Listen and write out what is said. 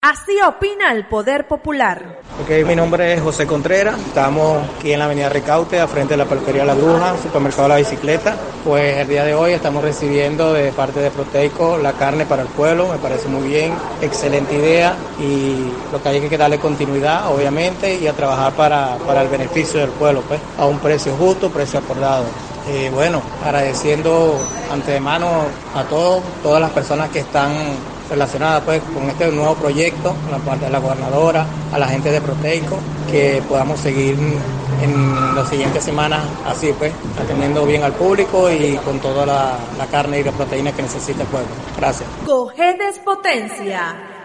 Así opina el Poder Popular. Ok, mi nombre es José Contreras, estamos aquí en la avenida Ricaute, a frente de la peluquería La Bruja, supermercado La Bicicleta. Pues el día de hoy estamos recibiendo de parte de Proteico la carne para el pueblo, me parece muy bien, excelente idea y lo que hay que darle continuidad, obviamente, y a trabajar para, para el beneficio del pueblo, pues, a un precio justo, precio acordado. Eh, bueno, agradeciendo antemano a todos, todas las personas que están relacionada pues con este nuevo proyecto, la parte de la gobernadora, a la gente de Proteico, que podamos seguir en las siguientes semanas así pues, atendiendo bien al público y con toda la, la carne y la proteína que necesita el pueblo. Gracias. Cogedes Potencia